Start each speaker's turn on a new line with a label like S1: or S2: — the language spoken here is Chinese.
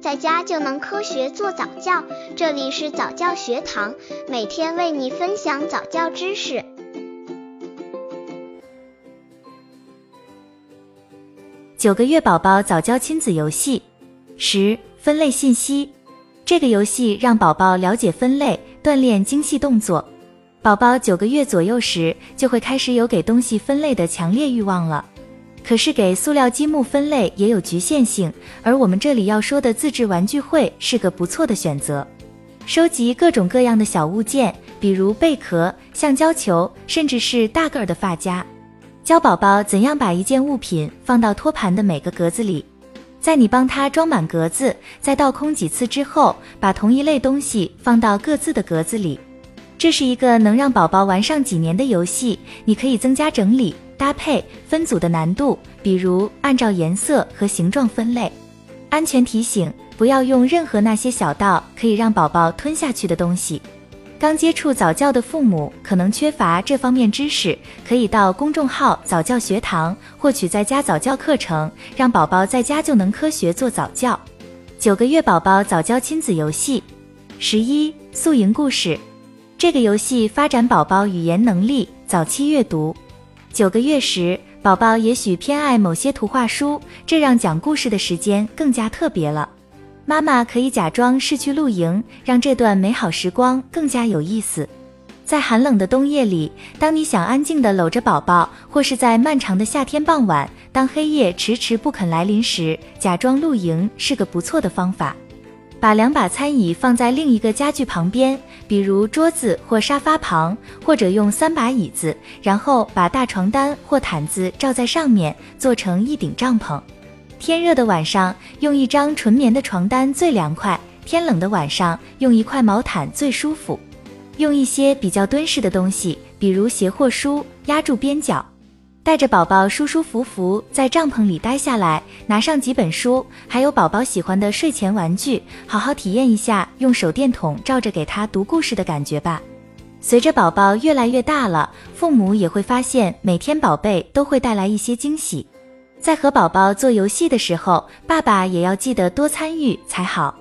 S1: 在家就能科学做早教。这里是早教学堂，每天为你分享早教知识。
S2: 九个月宝宝早教亲子游戏十分类信息。这个游戏让宝宝了解分类，锻炼精细动作。宝宝九个月左右时，就会开始有给东西分类的强烈欲望了。可是给塑料积木分类也有局限性，而我们这里要说的自制玩具会是个不错的选择。收集各种各样的小物件，比如贝壳、橡胶球，甚至是大个儿的发夹，教宝宝怎样把一件物品放到托盘的每个格子里。在你帮他装满格子，再倒空几次之后，把同一类东西放到各自的格子里。这是一个能让宝宝玩上几年的游戏。你可以增加整理。搭配分组的难度，比如按照颜色和形状分类。安全提醒：不要用任何那些小到可以让宝宝吞下去的东西。刚接触早教的父母可能缺乏这方面知识，可以到公众号早教学堂获取在家早教课程，让宝宝在家就能科学做早教。九个月宝宝早教亲子游戏十一宿营故事，这个游戏发展宝宝语言能力，早期阅读。九个月时，宝宝也许偏爱某些图画书，这让讲故事的时间更加特别了。妈妈可以假装是去露营，让这段美好时光更加有意思。在寒冷的冬夜里，当你想安静地搂着宝宝，或是在漫长的夏天傍晚，当黑夜迟迟不肯来临时，假装露营是个不错的方法。把两把餐椅放在另一个家具旁边，比如桌子或沙发旁，或者用三把椅子，然后把大床单或毯子罩在上面，做成一顶帐篷。天热的晚上，用一张纯棉的床单最凉快；天冷的晚上，用一块毛毯最舒服。用一些比较敦实的东西，比如鞋或书，压住边角。带着宝宝舒舒服服在帐篷里待下来，拿上几本书，还有宝宝喜欢的睡前玩具，好好体验一下用手电筒照着给他读故事的感觉吧。随着宝宝越来越大了，父母也会发现每天宝贝都会带来一些惊喜。在和宝宝做游戏的时候，爸爸也要记得多参与才好。